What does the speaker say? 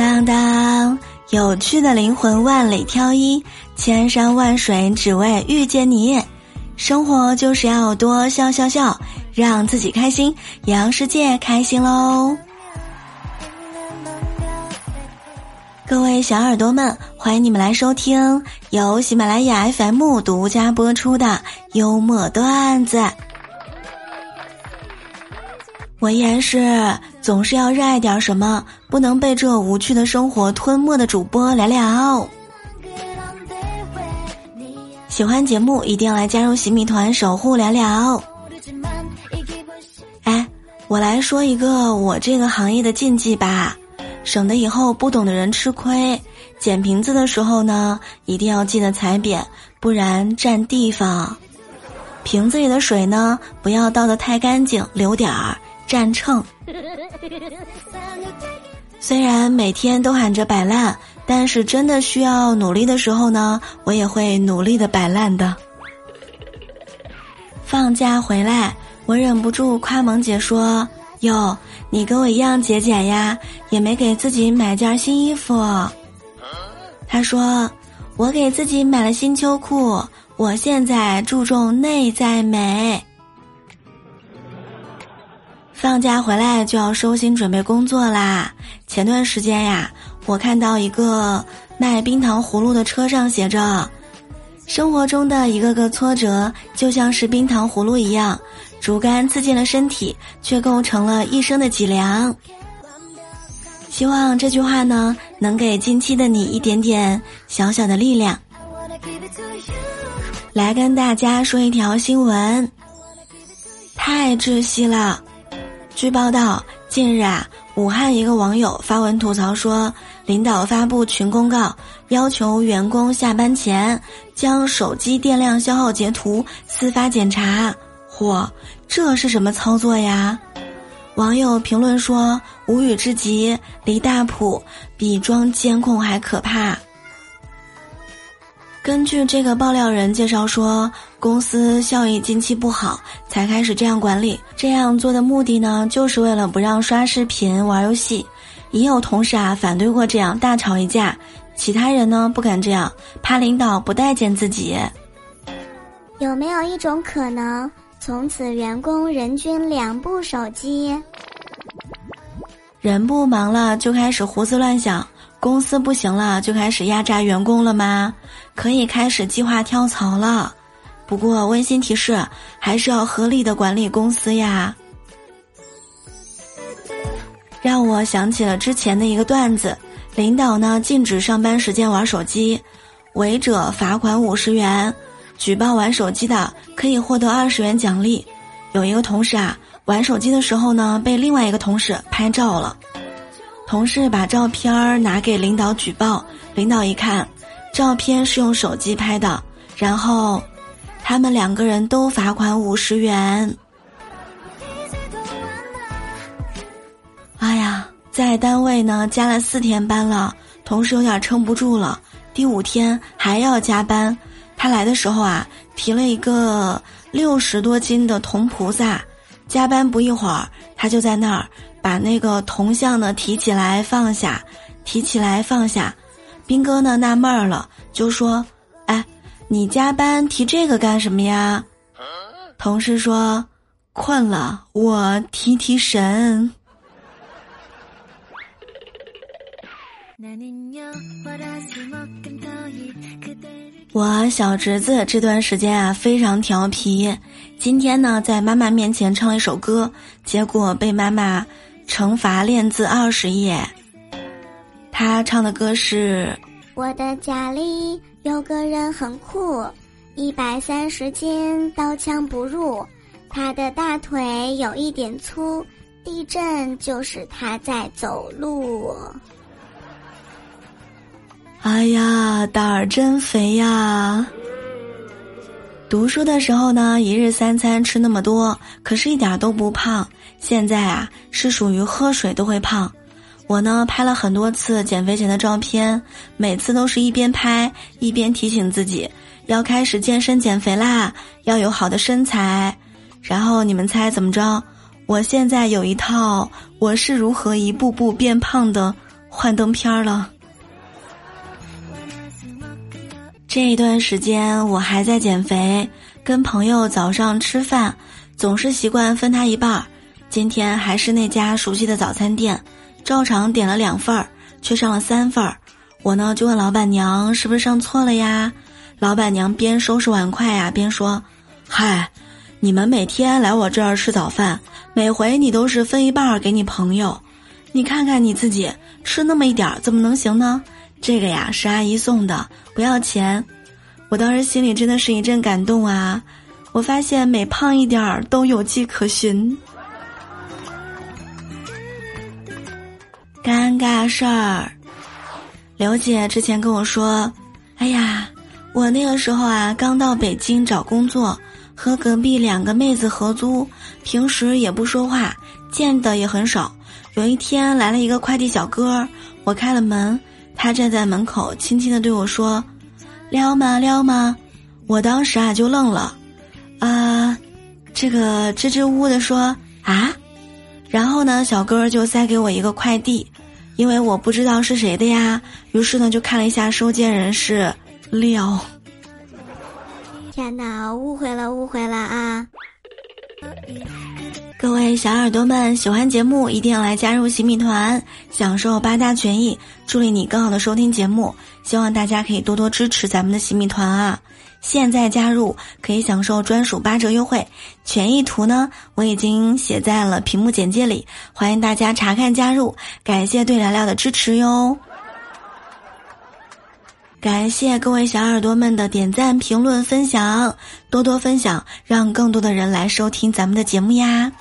当当，有趣的灵魂万里挑一，千山万水只为遇见你。生活就是要多笑笑笑，让自己开心，也让世界开心喽。各位小耳朵们，欢迎你们来收听由喜马拉雅 FM 独家播出的幽默段子。我依然是，总是要热爱点什么，不能被这无趣的生活吞没的主播聊聊。喜欢节目一定要来加入喜米团，守护聊聊。哎，我来说一个我这个行业的禁忌吧，省得以后不懂的人吃亏。捡瓶子的时候呢，一定要记得踩扁，不然占地方。瓶子里的水呢，不要倒得太干净，留点儿。占秤。虽然每天都喊着摆烂，但是真的需要努力的时候呢，我也会努力的摆烂的。放假回来，我忍不住夸萌姐说：“哟，你跟我一样节俭呀，也没给自己买件新衣服。”她说：“我给自己买了新秋裤，我现在注重内在美。”放假回来就要收心准备工作啦。前段时间呀，我看到一个卖冰糖葫芦的车上写着：“生活中的一个个挫折，就像是冰糖葫芦一样，竹竿刺进了身体，却构成了一生的脊梁。”希望这句话呢，能给近期的你一点点小小的力量。来跟大家说一条新闻，太窒息了。据报道，近日啊，武汉一个网友发文吐槽说，领导发布群公告，要求员工下班前将手机电量消耗截图私发检查。嚯，这是什么操作呀？网友评论说：“无语至极，离大谱比装监控还可怕。”根据这个爆料人介绍说，公司效益近期不好，才开始这样管理。这样做的目的呢，就是为了不让刷视频、玩游戏。也有同事啊反对过这样，大吵一架。其他人呢不敢这样，怕领导不待见自己。有没有一种可能，从此员工人均两部手机？人不忙了，就开始胡思乱想。公司不行了，就开始压榨员工了吗？可以开始计划跳槽了。不过温馨提示，还是要合理的管理公司呀。让我想起了之前的一个段子：领导呢禁止上班时间玩手机，违者罚款五十元，举报玩手机的可以获得二十元奖励。有一个同事啊，玩手机的时候呢，被另外一个同事拍照了。同事把照片儿拿给领导举报，领导一看，照片是用手机拍的，然后，他们两个人都罚款五十元。哎呀，在单位呢加了四天班了，同事有点撑不住了，第五天还要加班。他来的时候啊，提了一个六十多斤的铜菩萨，加班不一会儿，他就在那儿。把那个铜像呢提起来放下，提起来放下，兵哥呢纳闷儿了，就说：“哎，你加班提这个干什么呀？”同事说：“困了，我提提神。”我小侄子这段时间啊非常调皮，今天呢在妈妈面前唱了一首歌，结果被妈妈。惩罚练字二十页。他唱的歌是：我的家里有个人很酷，一百三十斤刀枪不入，他的大腿有一点粗，地震就是他在走路。哎呀，胆儿真肥呀！读书的时候呢，一日三餐吃那么多，可是一点都不胖。现在啊，是属于喝水都会胖。我呢，拍了很多次减肥前的照片，每次都是一边拍一边提醒自己要开始健身减肥啦，要有好的身材。然后你们猜怎么着？我现在有一套我是如何一步步变胖的幻灯片了。这一段时间我还在减肥，跟朋友早上吃饭，总是习惯分他一半儿。今天还是那家熟悉的早餐店，照常点了两份儿，却上了三份儿。我呢就问老板娘是不是上错了呀？老板娘边收拾碗筷呀边说：“嗨，你们每天来我这儿吃早饭，每回你都是分一半儿给你朋友，你看看你自己吃那么一点儿怎么能行呢？这个呀是阿姨送的，不要钱。”我当时心里真的是一阵感动啊！我发现每胖一点儿都有迹可循。尴尬事儿，刘姐之前跟我说：“哎呀，我那个时候啊，刚到北京找工作，和隔壁两个妹子合租，平时也不说话，见的也很少。有一天来了一个快递小哥，我开了门，他站在门口，轻轻的对我说：‘撩吗撩吗？’我当时啊就愣了，啊，这个支支吾吾的说啊。”然后呢，小哥就塞给我一个快递，因为我不知道是谁的呀，于是呢就看了一下收件人是廖。天哪，误会了，误会了啊！各位小耳朵们，喜欢节目一定要来加入喜米团，享受八大权益，助力你更好的收听节目。希望大家可以多多支持咱们的喜米团啊！现在加入可以享受专属八折优惠，权益图呢我已经写在了屏幕简介里，欢迎大家查看加入。感谢对聊聊的支持哟，感谢各位小耳朵们的点赞、评论、分享，多多分享，让更多的人来收听咱们的节目呀。